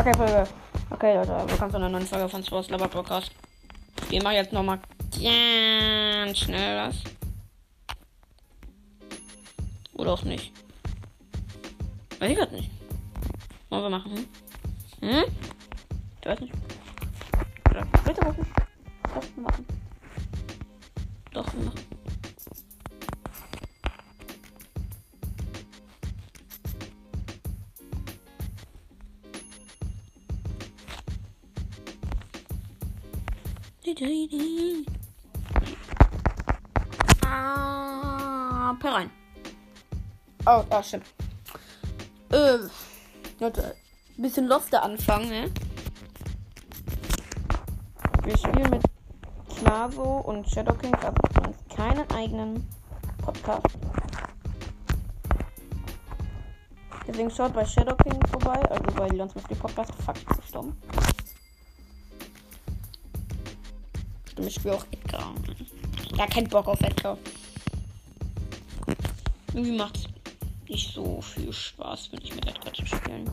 Okay, Folge. Okay, Leute, willkommen zu einer neuen Folge von Sports Lover Podcast. Wir machen jetzt nochmal ganz schnell was. Oder auch nicht. Weiß ich grad nicht. Wollen wir machen, hm? Hm? Ich weiß nicht. Oder bitte machen. Doch, wir machen. Doch, wir machen. Ah, per rein. Oh, ah, stimmt. Äh, Leute, bisschen Lost der Anfang, ne? Wir spielen mit Clavo und Shadow King, aber übrigens keinen eigenen Podcast. Deswegen schaut bei Shadow King vorbei, also bei Leons Mystery Podcast. Fuck, ich bin Stimmt, ich spiele auch Edgar. Gar keinen Bock auf Edgar. Irgendwie macht's nicht so viel Spaß, wenn ich mit Edgar zu spielen.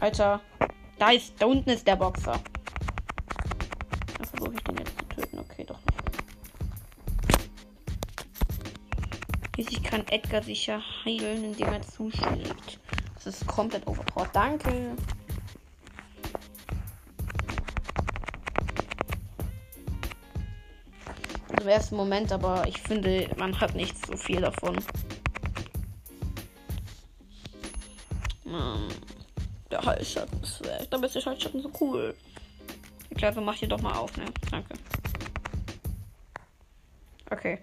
Alter, da ist, da unten ist der Boxer. Da versuche ich den jetzt zu töten. Okay, doch nicht. Schließlich kann Edgar sich ja heilen, indem er zuschlägt. Das ist komplett overpowered. Danke. Im ersten Moment, aber ich finde, man hat nicht so viel davon. Mann, der Halsschatten ist weg. Dabei ist der Halsschatten so cool. Ich glaube, mach hier doch mal auf, ne? Danke. Okay.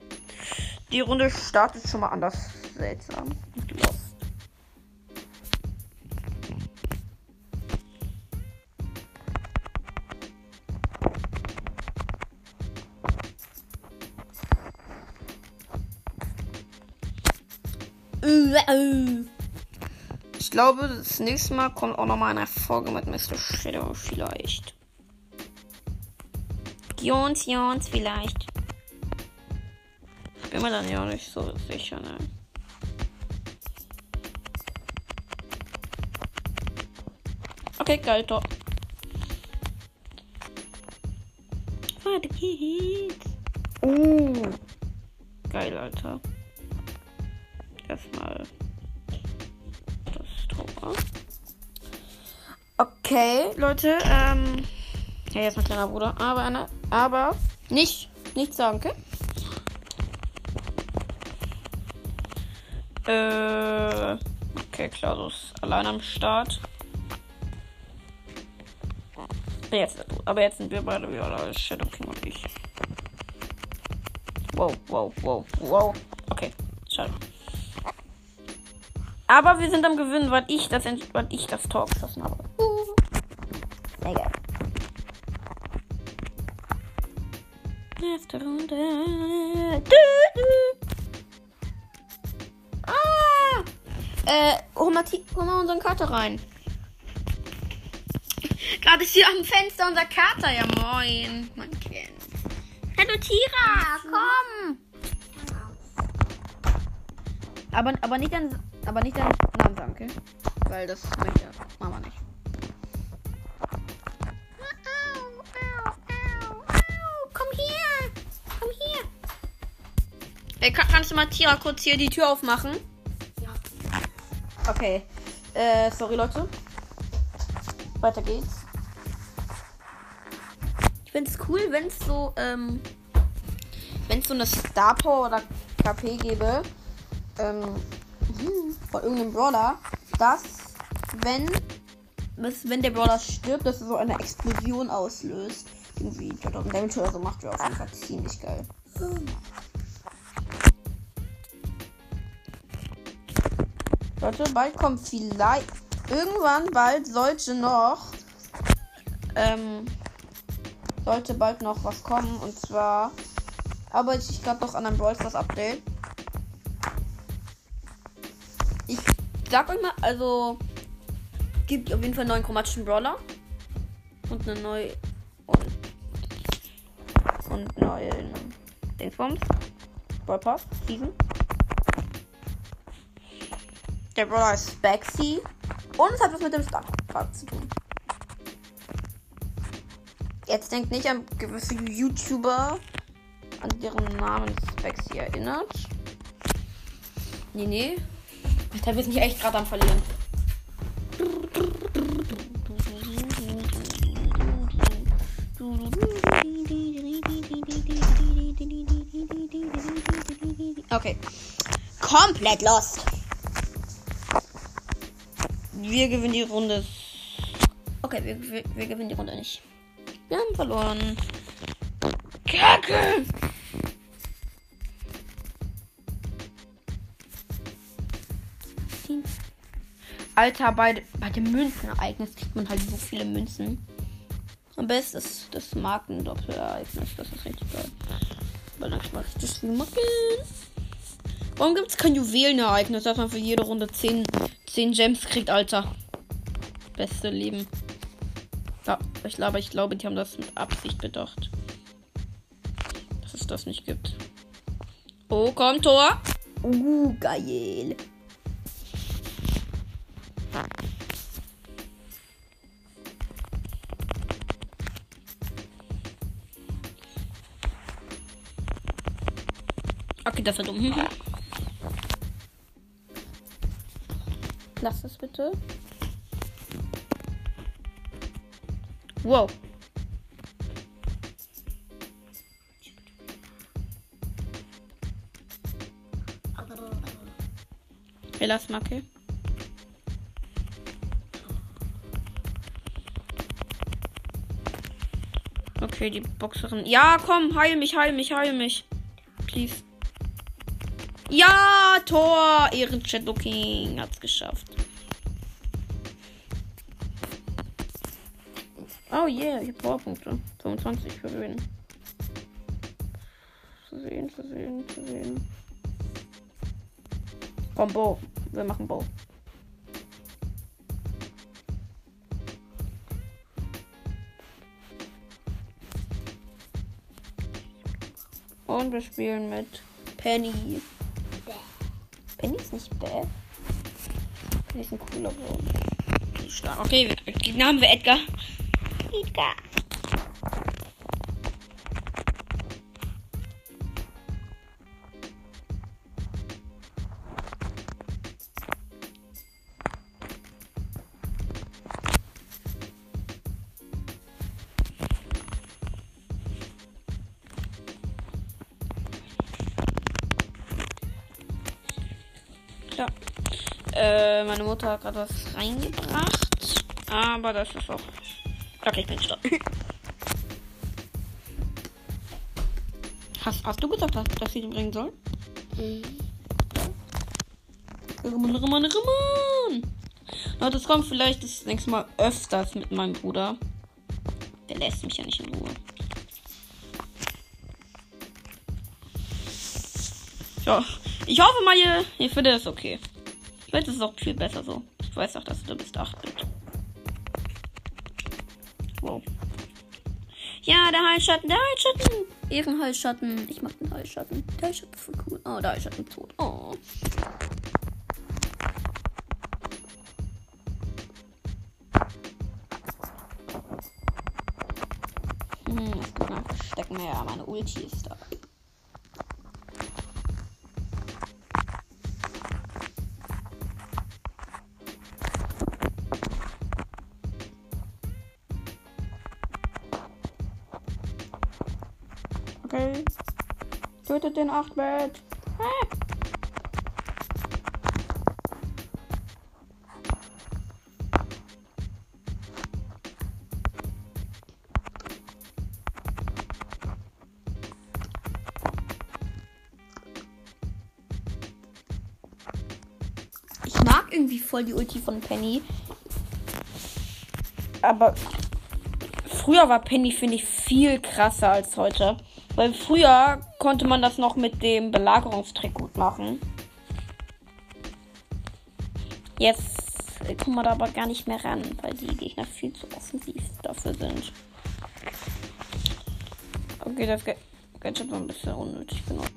Die Runde startet schon mal anders seltsam. Lost. Ich glaube, das nächste Mal kommt auch noch mal eine Folge mit Mr. Shadow vielleicht. Jons, Jons, vielleicht. Bin mir dann ja nicht so sicher, ne? Okay, geil, top. Weiter geht's. Uh. Geil, Alter. Okay, Leute, ähm. Ja, jetzt mein kleiner Bruder. Aber, Anna, aber nicht, nichts sagen, okay? Äh. Okay, Klaus allein am Start. Jetzt, aber jetzt sind wir beide wieder Shadow King und ich. Wow, wow, wow, wow. Okay, schade. Aber wir sind am Gewinnen, weil ich das, weil ich das Tor geschossen habe. Erste Runde. Ah! Äh, hol mal, hol mal unseren Kater rein. Gerade ist hier am Fenster unser Kater. Ja, moin, mein Kind. Hallo Tira, komm! Aber, aber nicht dein, aber nicht Namen sagen, okay? Weil das möchte Mama nicht. Ey, kann, kannst du mal Tira kurz hier die Tür aufmachen? Ja. Okay. Äh, sorry Leute. Weiter geht's. Ich find's cool, wenn es so, ähm, wenn es so eine Star Power oder KP gäbe, ähm, von irgendeinem Brawler, dass wenn, dass, wenn der Brawler stirbt, dass er so eine Explosion auslöst. Irgendwie 2000 Damage oder so macht, wäre auf jeden Fall ziemlich geil. Leute, bald kommt vielleicht. Irgendwann bald sollte noch. Ähm. Sollte bald noch was kommen. Und zwar arbeite ich gerade noch an einem Brawl Stars Update. Ich sag euch mal, also. Gibt auf jeden Fall einen neuen chromatischen Brawler. Und eine neue. Und. Und neuen. Dingsbums. Brawl Pass. Season. Der Brawler ist Baxi. Und es hat was mit dem Star zu tun. Jetzt denkt nicht an gewisse YouTuber, an deren Namen Spexy erinnert. Nee, nee. Da wir nicht echt gerade am Verlieren. Okay. Komplett lost. Wir gewinnen die Runde. Okay, wir, wir, wir gewinnen die Runde nicht. Wir haben verloren. Kacke! Alter, bei, bei dem Münzenereignis kriegt man halt so viele Münzen. Am besten ist das Markendoppelereignis. Das ist richtig geil. Weil dann mache ich das Marken. Warum gibt es kein Juwelenereignis, dass man für jede Runde 10, 10 Gems kriegt, Alter? Beste Leben. Ja, ich glaube, ich glaube, die haben das mit Absicht bedacht. Dass es das nicht gibt. Oh, komm, Tor. Uh, geil. Okay, das war dumm. Lass es bitte. Wow. Lassen okay. Okay, die Boxerin. Ja, komm, heil mich, heil mich, heil mich. Please. Ja, Tor! Ehren Shadow King hat's geschafft. Oh yeah, ich hab Powerpunkte. 25 für wen? Zu sehen, zu sehen, zu sehen. Komm, Bo. Wir machen Bo. Und wir spielen mit Penny. Penny ist nicht bad. Penny ist ein cooler Bro. Okay, Gegner haben wir Edgar. Edgar. Äh, meine Mutter hat gerade was reingebracht. Aber das ist auch. Okay, ich bin stopp. Hast, hast du gesagt, dass, dass sie den bringen soll? Mhm. Rimmen, Rimmen, Rimmen. Na, das kommt vielleicht das nächste Mal öfters mit meinem Bruder. Der lässt mich ja nicht in Ruhe. Ja, ich hoffe mal, ihr, ihr findet es okay. Vielleicht ist es auch viel besser so. Ich weiß auch, dass du bist 8 Bit. Wow. Ja, der Heilschatten, der Heilschatten. Ehrenheilschatten. Ich mag den Heilschatten. Der Heilschatten ist voll cool. Oh, der Heilschatten ist tot. Oh. Hm, stecken wir ja meine Ulti ist da. Okay. Tötet den 8-Bit. Ah. Ich mag irgendwie voll die Ulti von Penny. Aber früher war Penny, finde ich, viel krasser als heute. Weil früher konnte man das noch mit dem Belagerungstrick gut machen. Jetzt kommen wir da aber gar nicht mehr ran, weil die Gegner viel zu offensiv dafür sind. Okay, das Gadget war ein bisschen unnötig genug.